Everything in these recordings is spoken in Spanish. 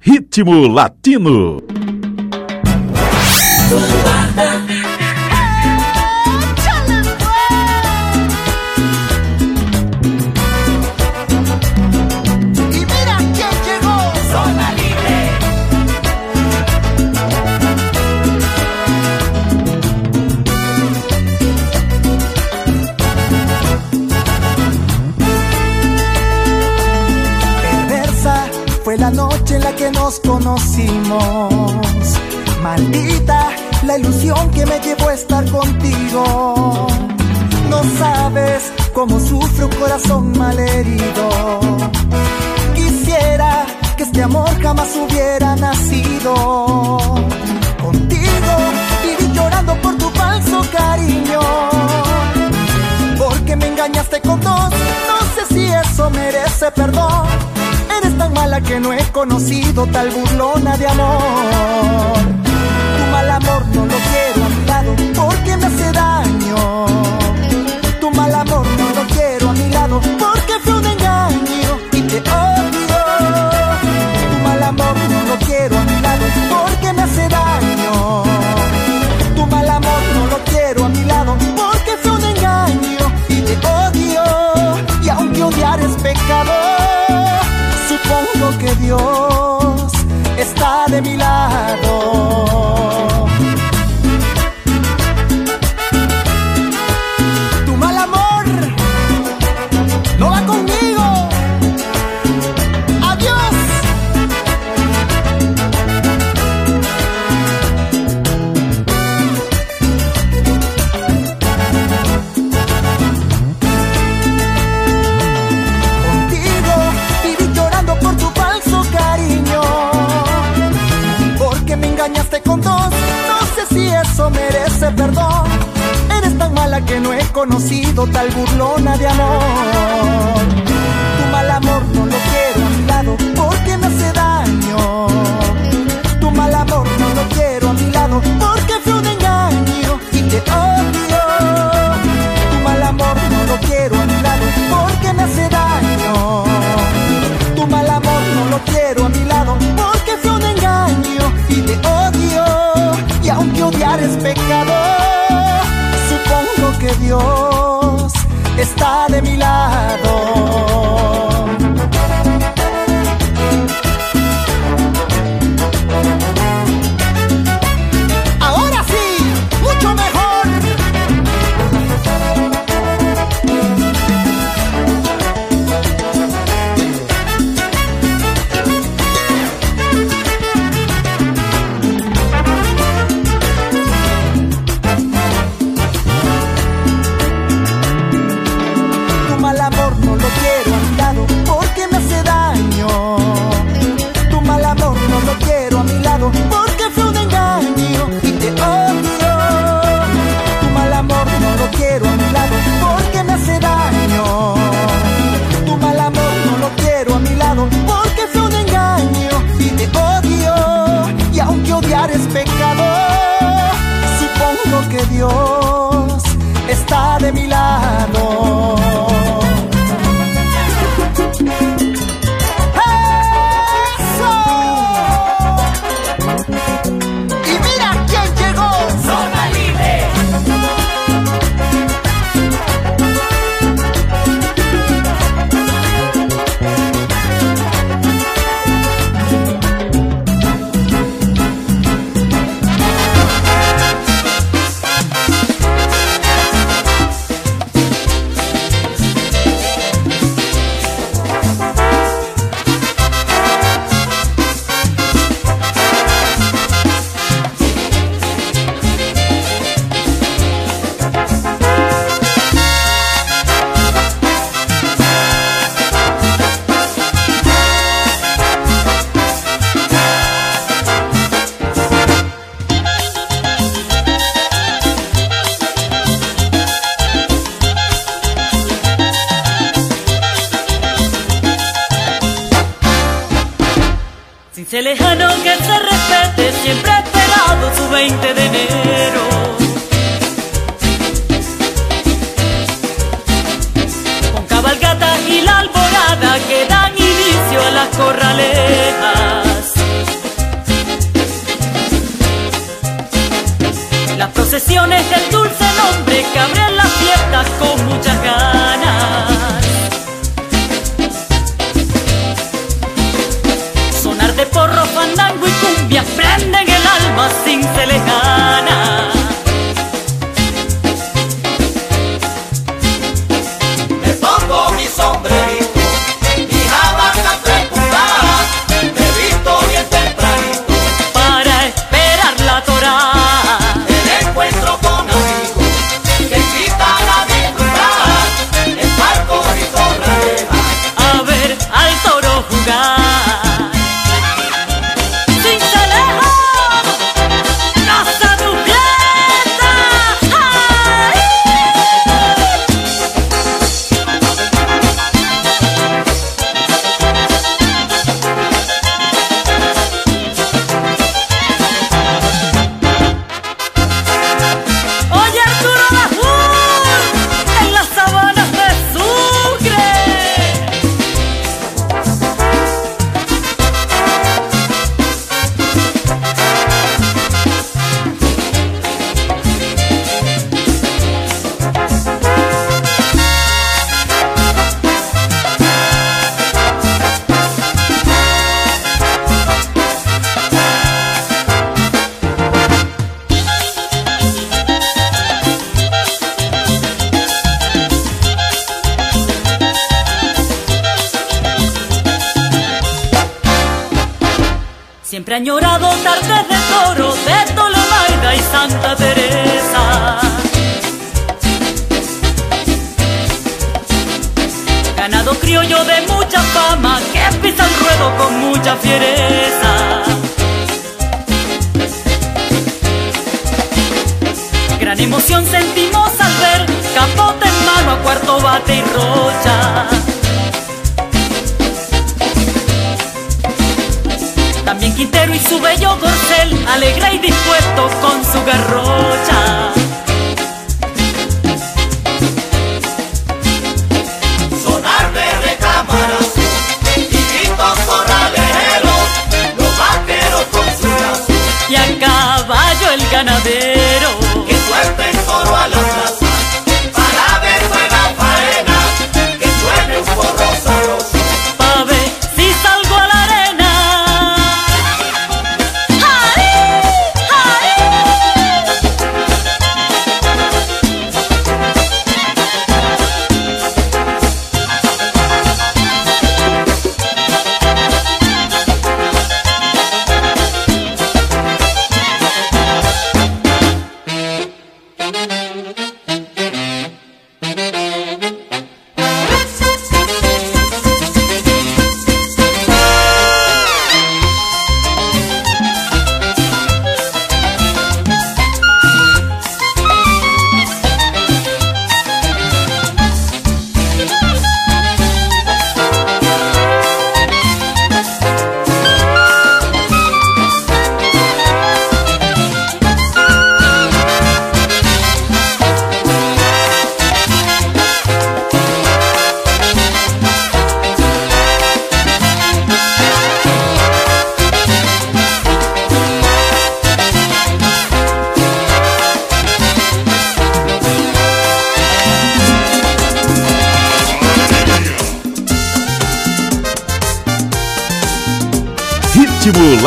Ritmo Latino. Maldita la ilusión que me llevó a estar contigo. No sabes cómo sufre un corazón malherido. Quisiera que este amor jamás hubiera nacido. Contigo viví llorando por tu falso cariño. Porque me engañaste con dos, no sé si eso merece perdón tan mala que no he conocido tal burlona de amor. Tu mal amor no lo quiero Dios está de mi lado. Merece perdón. Eres tan mala que no he conocido tal burlona de amor. Tu mal amor no lo quiero a mi lado porque me hace daño. Tu mal amor no lo quiero a mi lado porque fue un engaño y te odio. Pecado, supongo que Dios está de mi lado.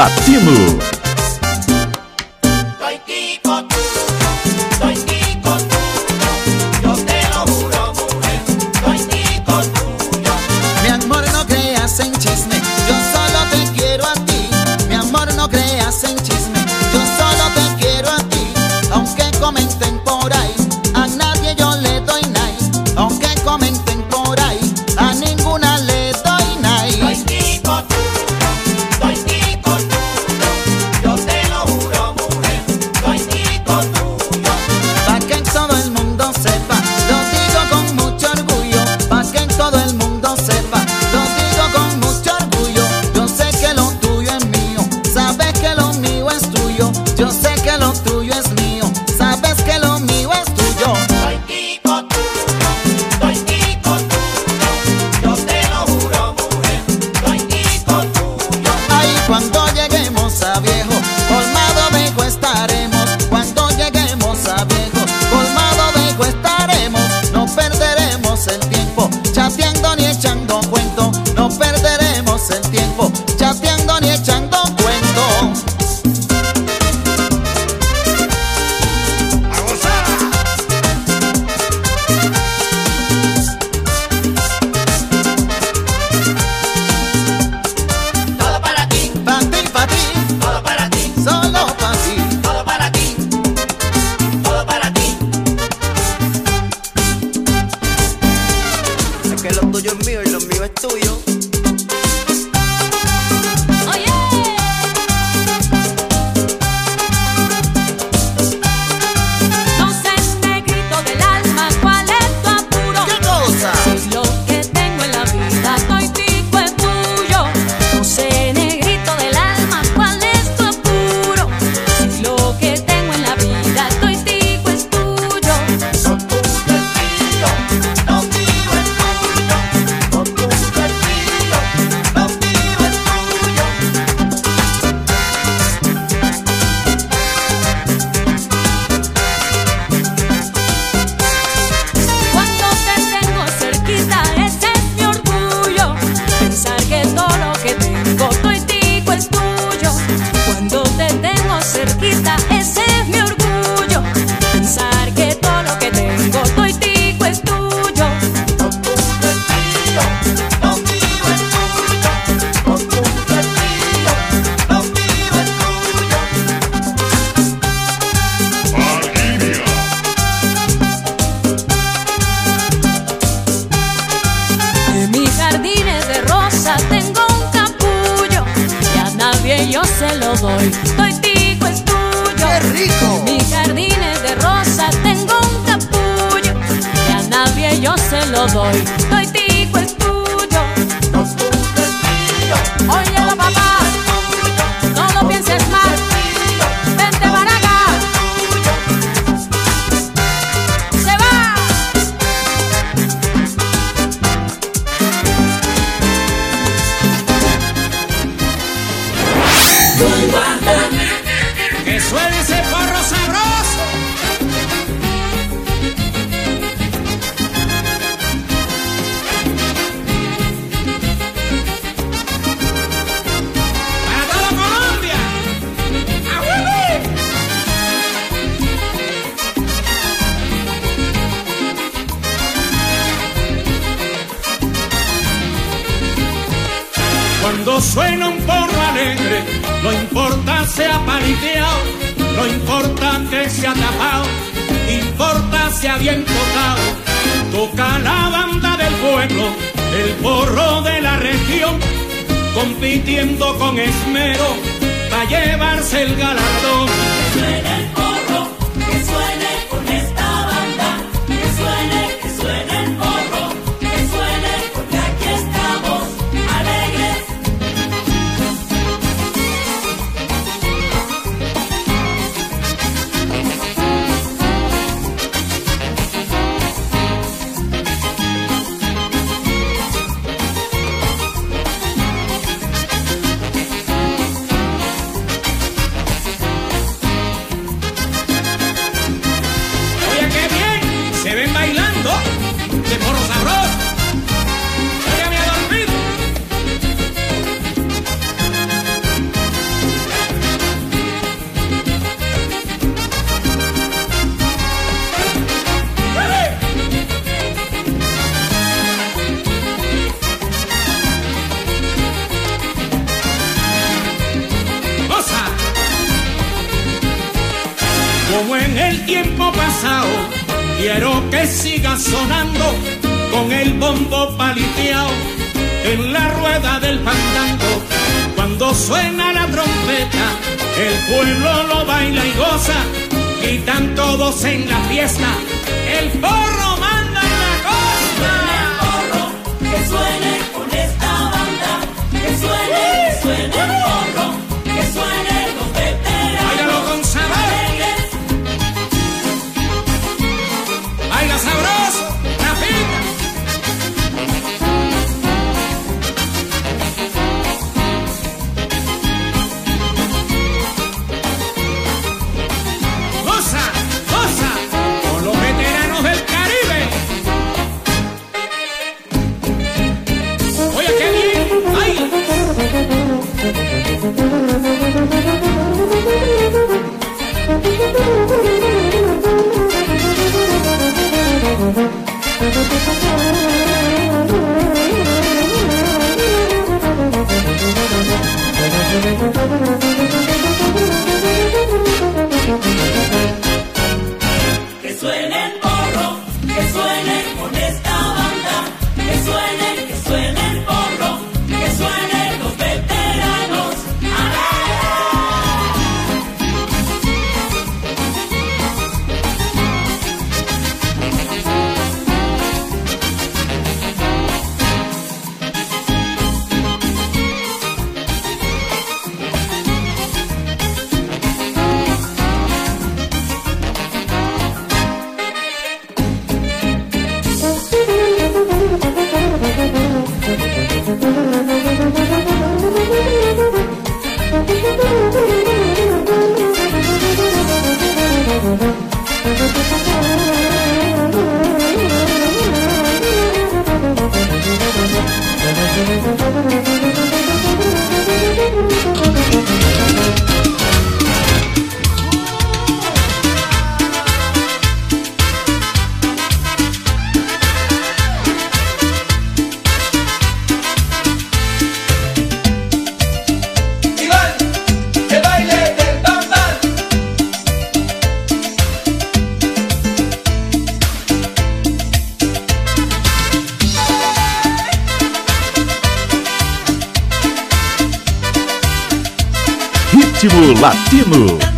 Latino. baba. como en el tiempo pasado. Quiero que siga sonando con el bombo paliteado en la rueda del fandango. Cuando suena la trompeta, el pueblo lo baila y goza, gritan todos en la fiesta, el porro Thank you. Müzik Latino.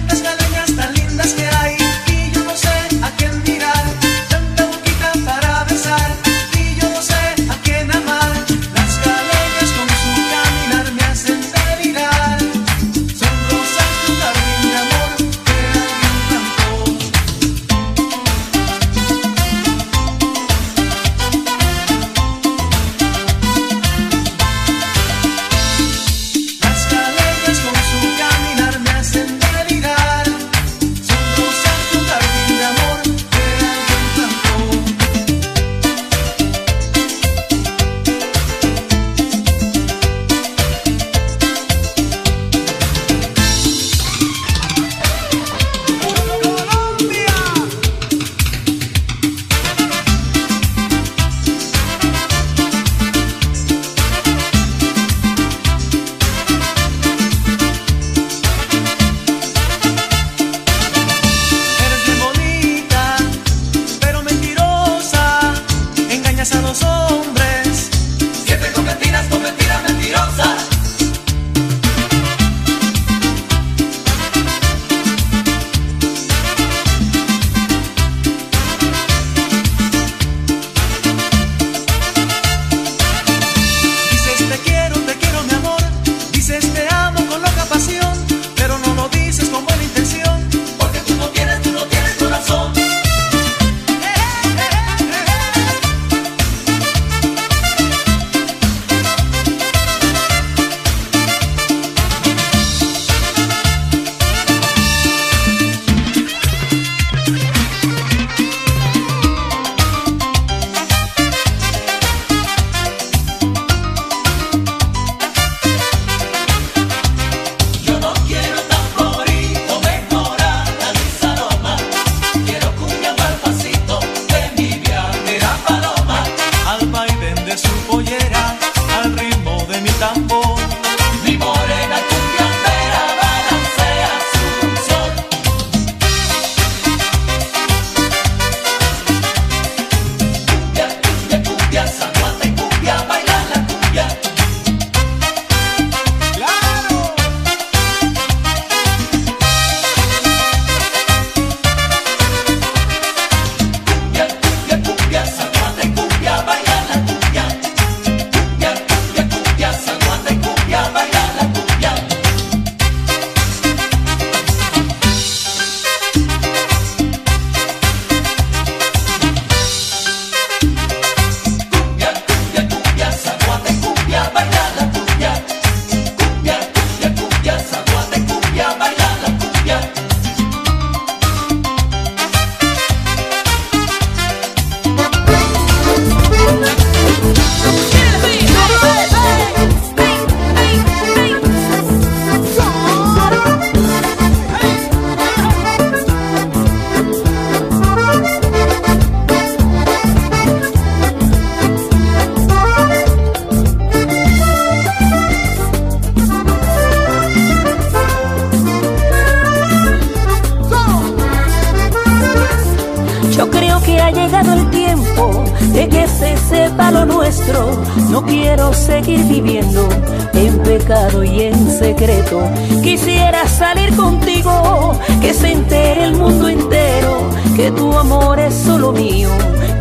No quiero seguir viviendo en pecado y en secreto. Quisiera salir contigo, que se entere el mundo entero, que tu amor es solo mío,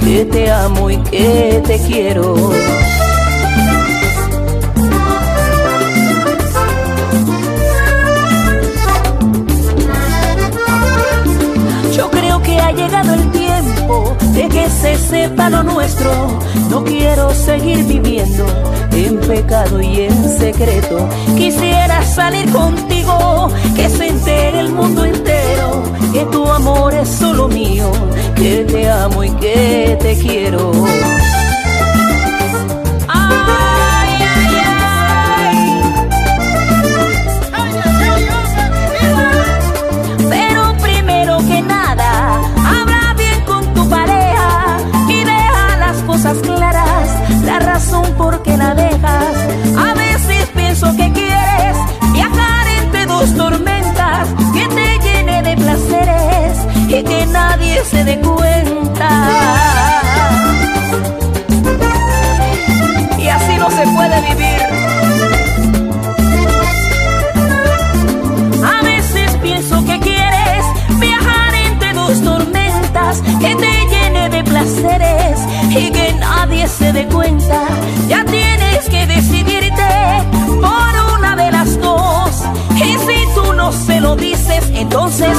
que te amo y que te quiero. Yo creo que ha llegado el tiempo se sepa lo nuestro. No quiero seguir viviendo en pecado y en secreto. Quisiera salir contigo, que se entere el mundo entero que tu amor es solo mío, que te amo y que te quiero. ¡Ah! se dé cuenta. Y así no se puede vivir. A veces pienso que quieres viajar entre dos tormentas, que te llene de placeres y que nadie se dé cuenta. Ya tienes que decidirte por una de las dos. Y si tú no se lo dices, entonces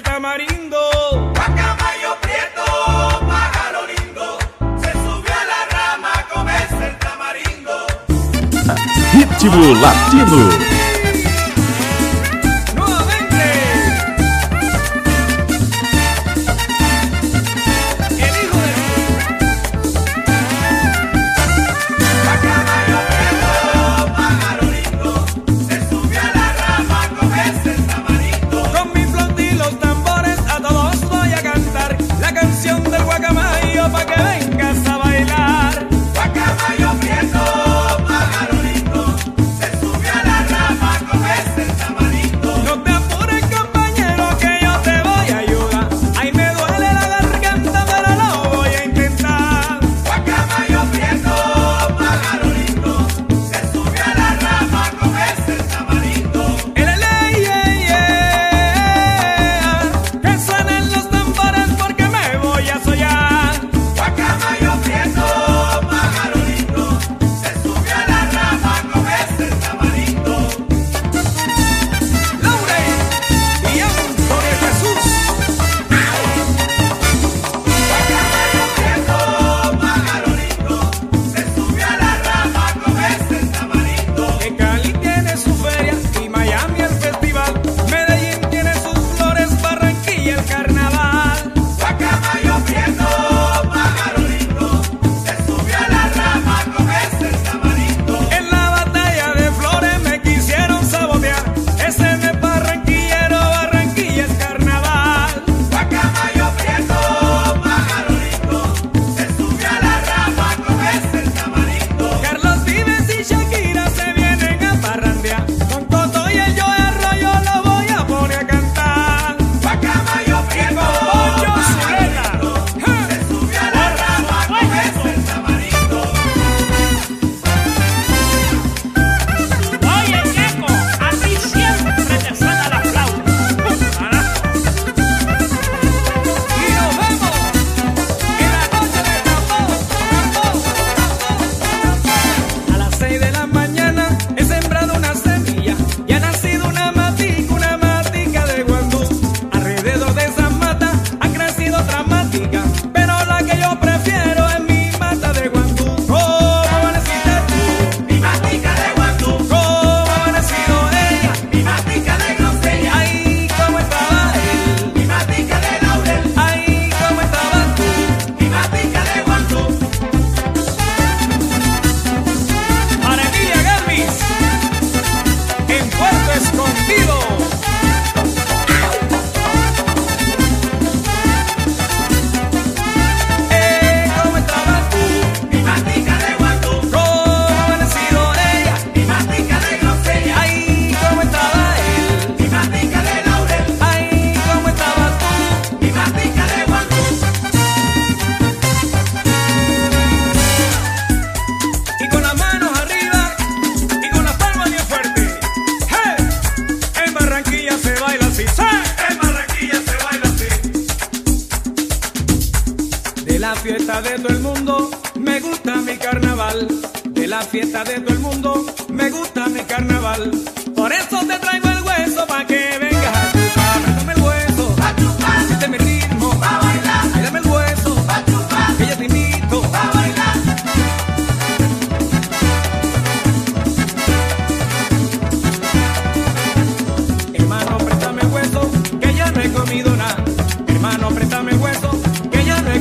comes el tamarindo. Guacamayo prieto, pájaro lindo, se subió a la rama, comes el tamarindo. Ritmo Latino.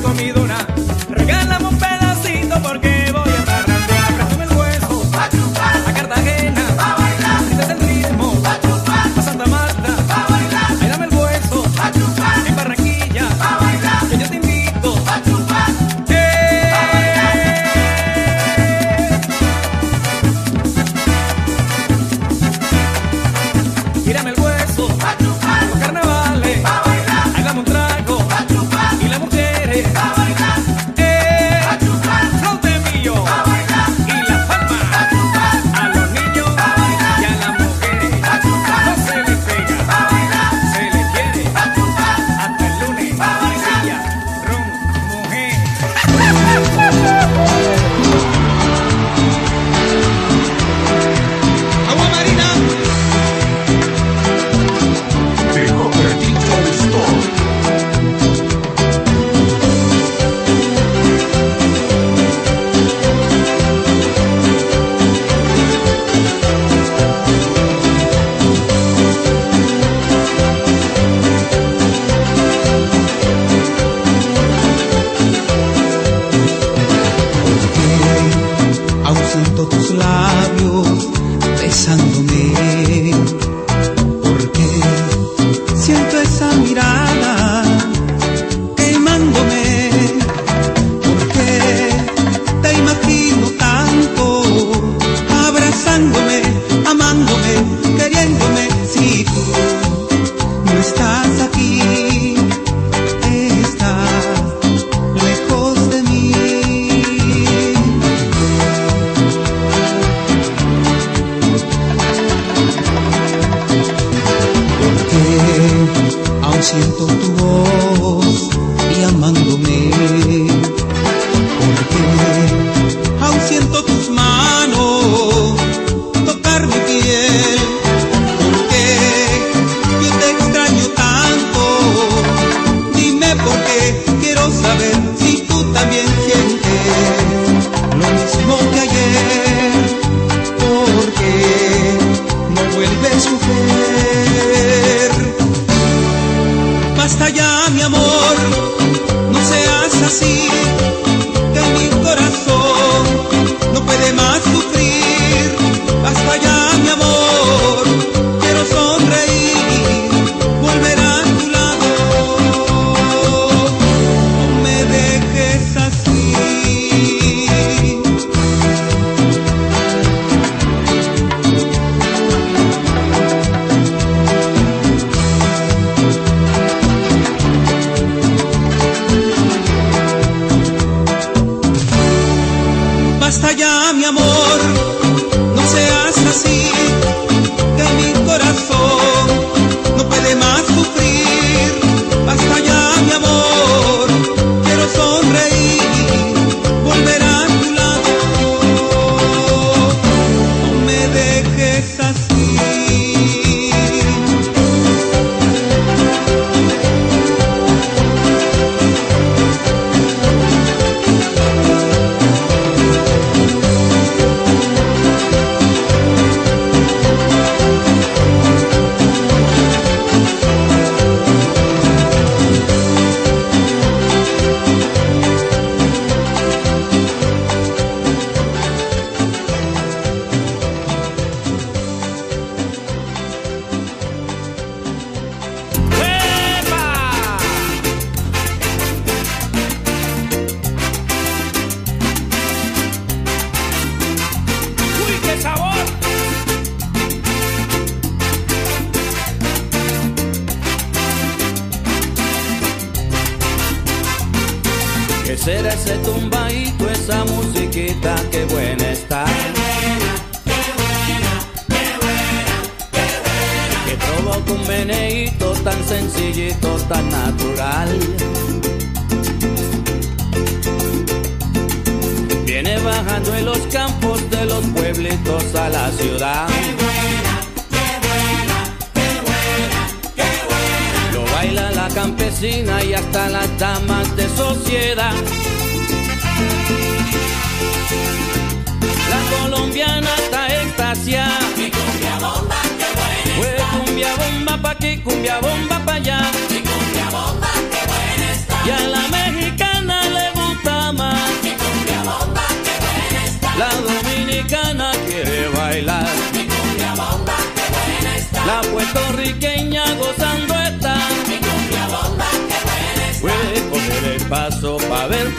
comidona.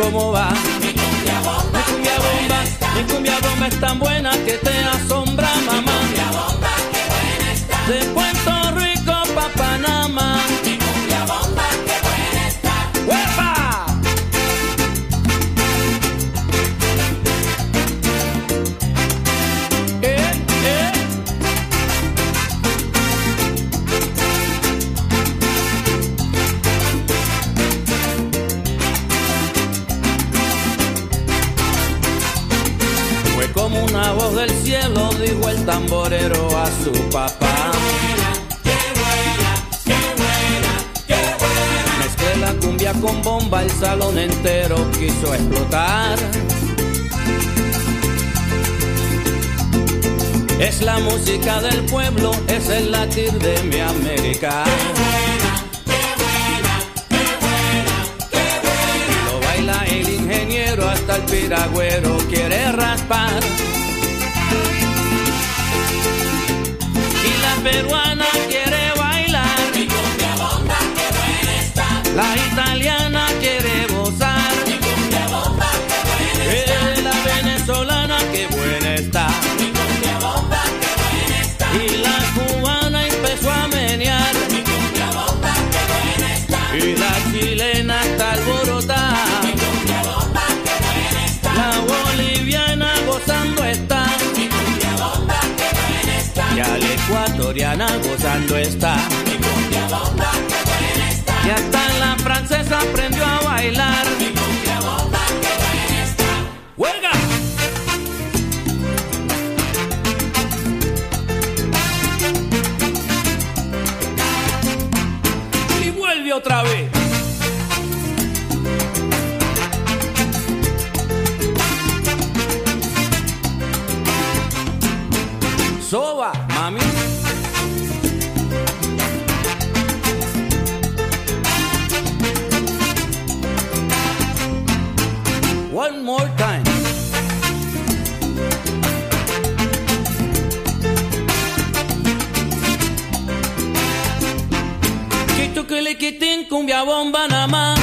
como música del pueblo es el latir de mi América. Qué buena, qué buena, qué buena, Lo baila el ingeniero hasta el piragüero quiere raspar. Y la peruana gozando está. Y hasta la francesa aprendió a bailar. chiquitín, cumbia bomba nada más.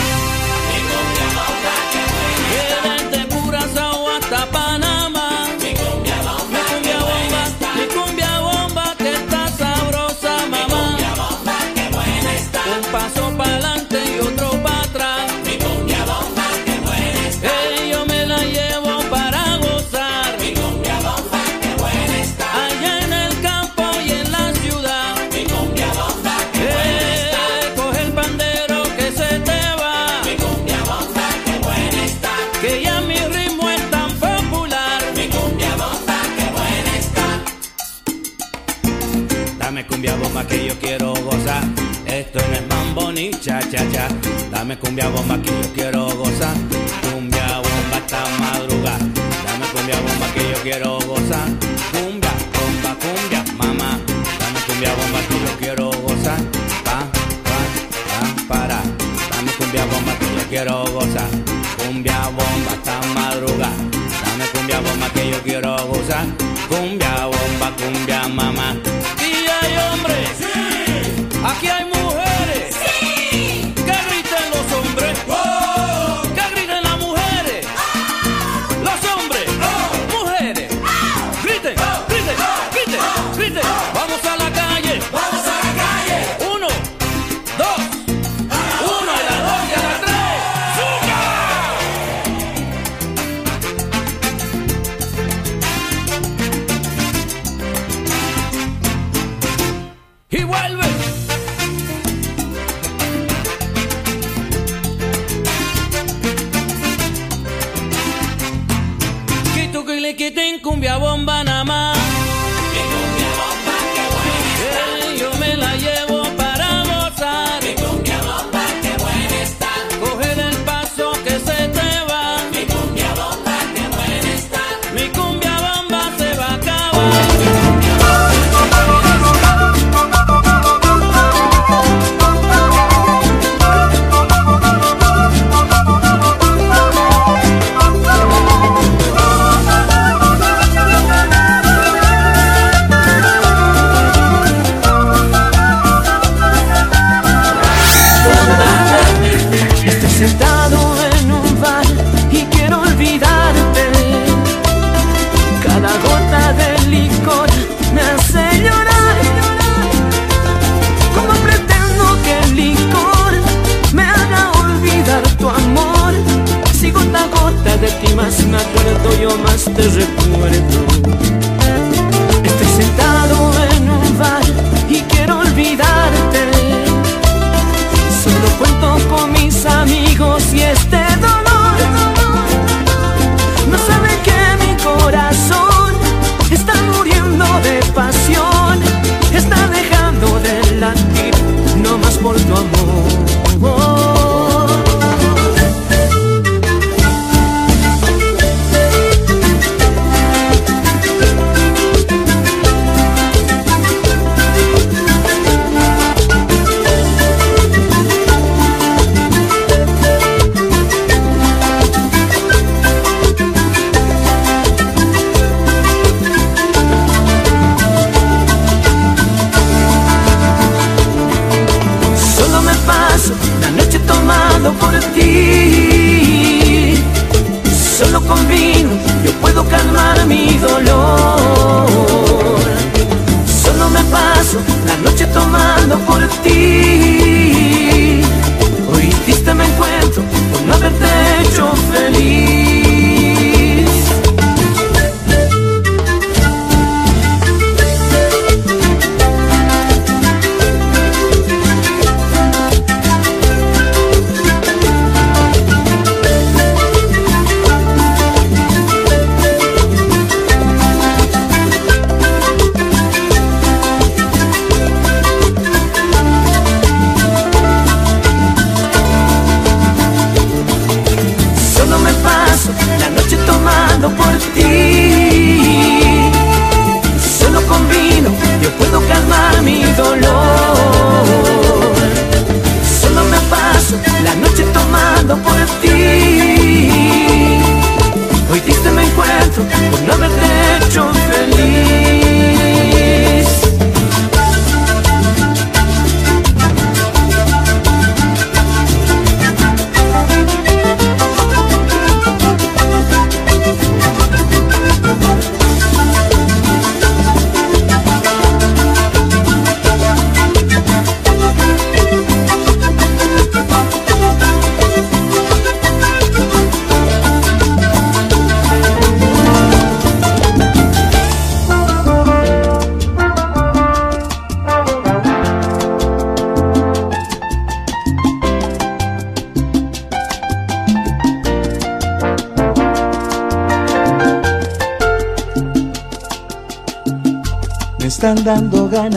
ni cha cha cha. Dame cumbia bomba que yo quiero gozar. Cumbia bomba hasta madrugar. Dame cumbia bomba que yo quiero gozar. Cumbia bomba cumbia mamá. Dame cumbia bomba que yo quiero gozar. Pa pa pa para. Dame cumbia bomba que yo quiero gozar. Cumbia bomba hasta madrugar. Dame cumbia bomba que yo quiero gozar. Cumbia bomba cumbia mamá. ты же по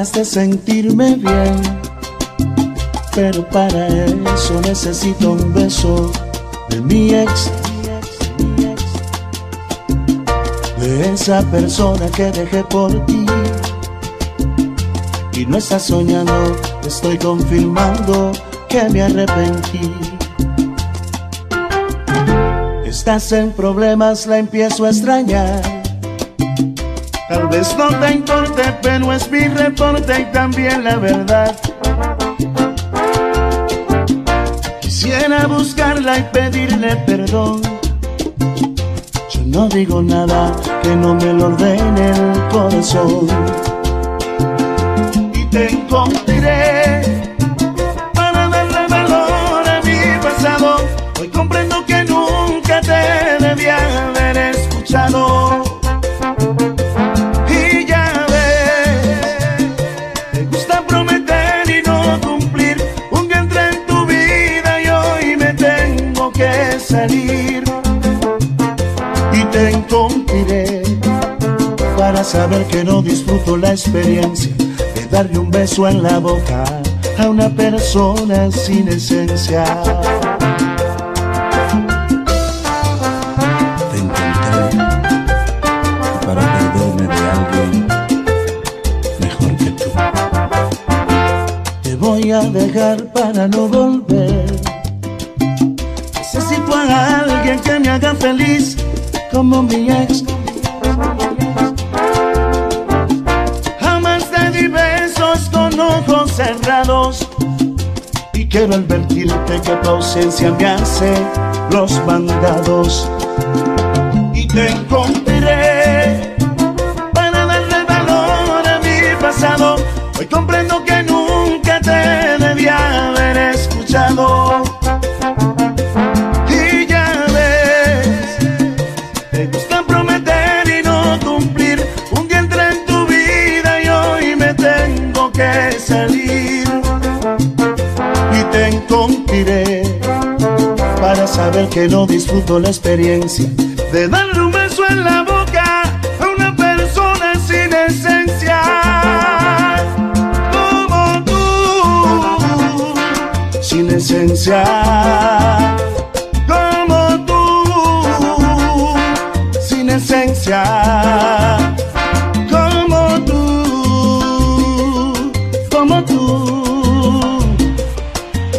ganas de sentirme bien. Pero para eso necesito un beso de mi ex. De esa persona que dejé por ti. Y no estás soñando, estoy confirmando que me arrepentí. Estás en problemas, la empiezo a extrañar. Tal vez no te importe, pero es mi reporte y también la verdad. Quisiera buscarla y pedirle perdón. Yo no digo nada que no me lo ordene el corazón. Y te encontraré para saber que no disfruto la experiencia de darle un beso en la boca a una persona sin esencia. Te encontré para perderme de alguien mejor que tú. Te voy a dejar ausencia me hace los mandados. Que no disfruto la experiencia de darle un beso en la boca a una persona sin esencia. Como tú, sin esencia. Como tú, sin esencia. Como tú, como tú,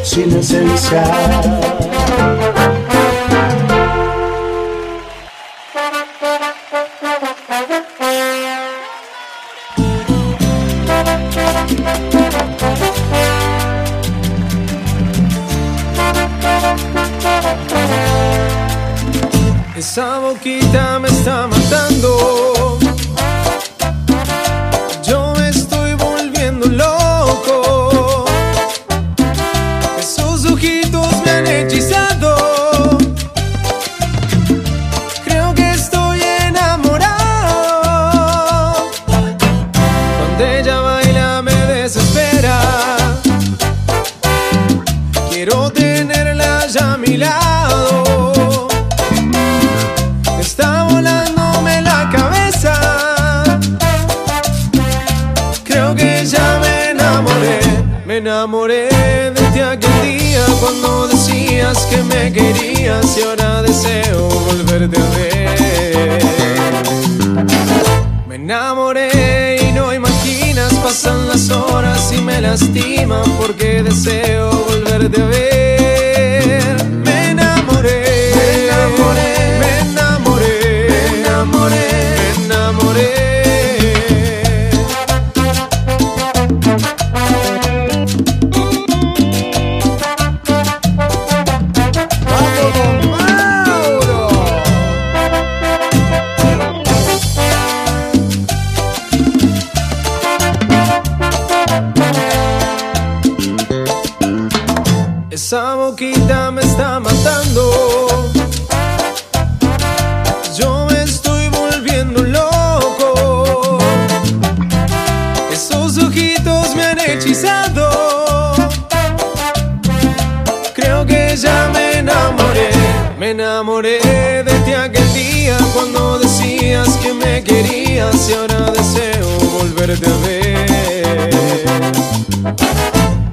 sin esencia. volverte a.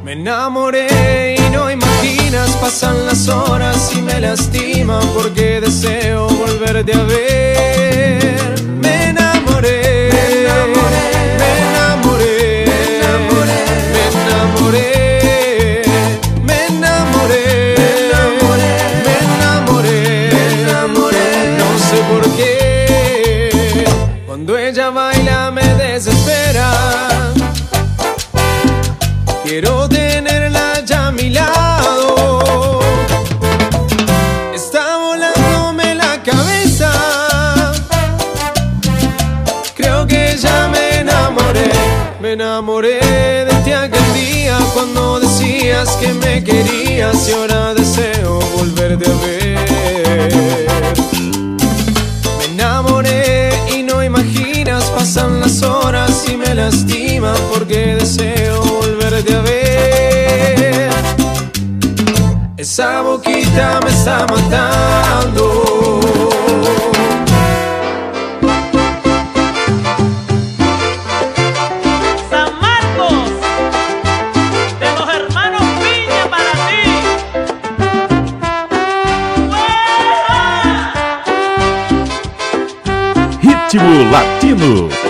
Me enamoré y no imaginas, pasan las horas y me lastima porque deseo volverte a ver. Me enamoré, me enamoré, me enamoré. Me enamoré. querías y ahora deseo volverte a ver. Me enamoré y no imaginas, pasan las horas y me lastima porque deseo volverte a ver. Esa boquita me está matando. ritmo latino.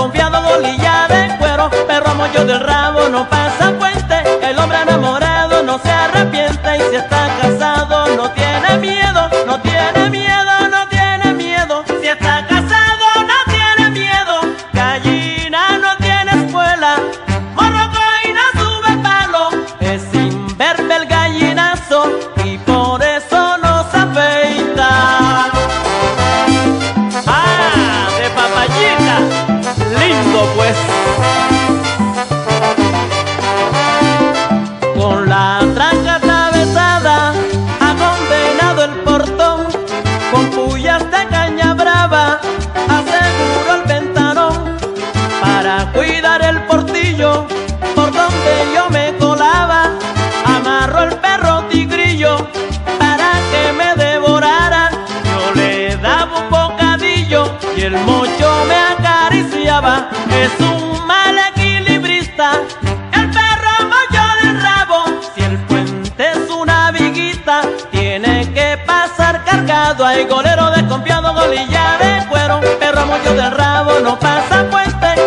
confiado, bolilla de cuero, perro mollo del rabo, no pasa. el mocho me acariciaba. Es un mal equilibrista, el perro mocho del rabo. Si el puente es una viguita, tiene que pasar cargado. Hay golero desconfiado, golilla de cuero. Perro mocho del rabo no pasa puente.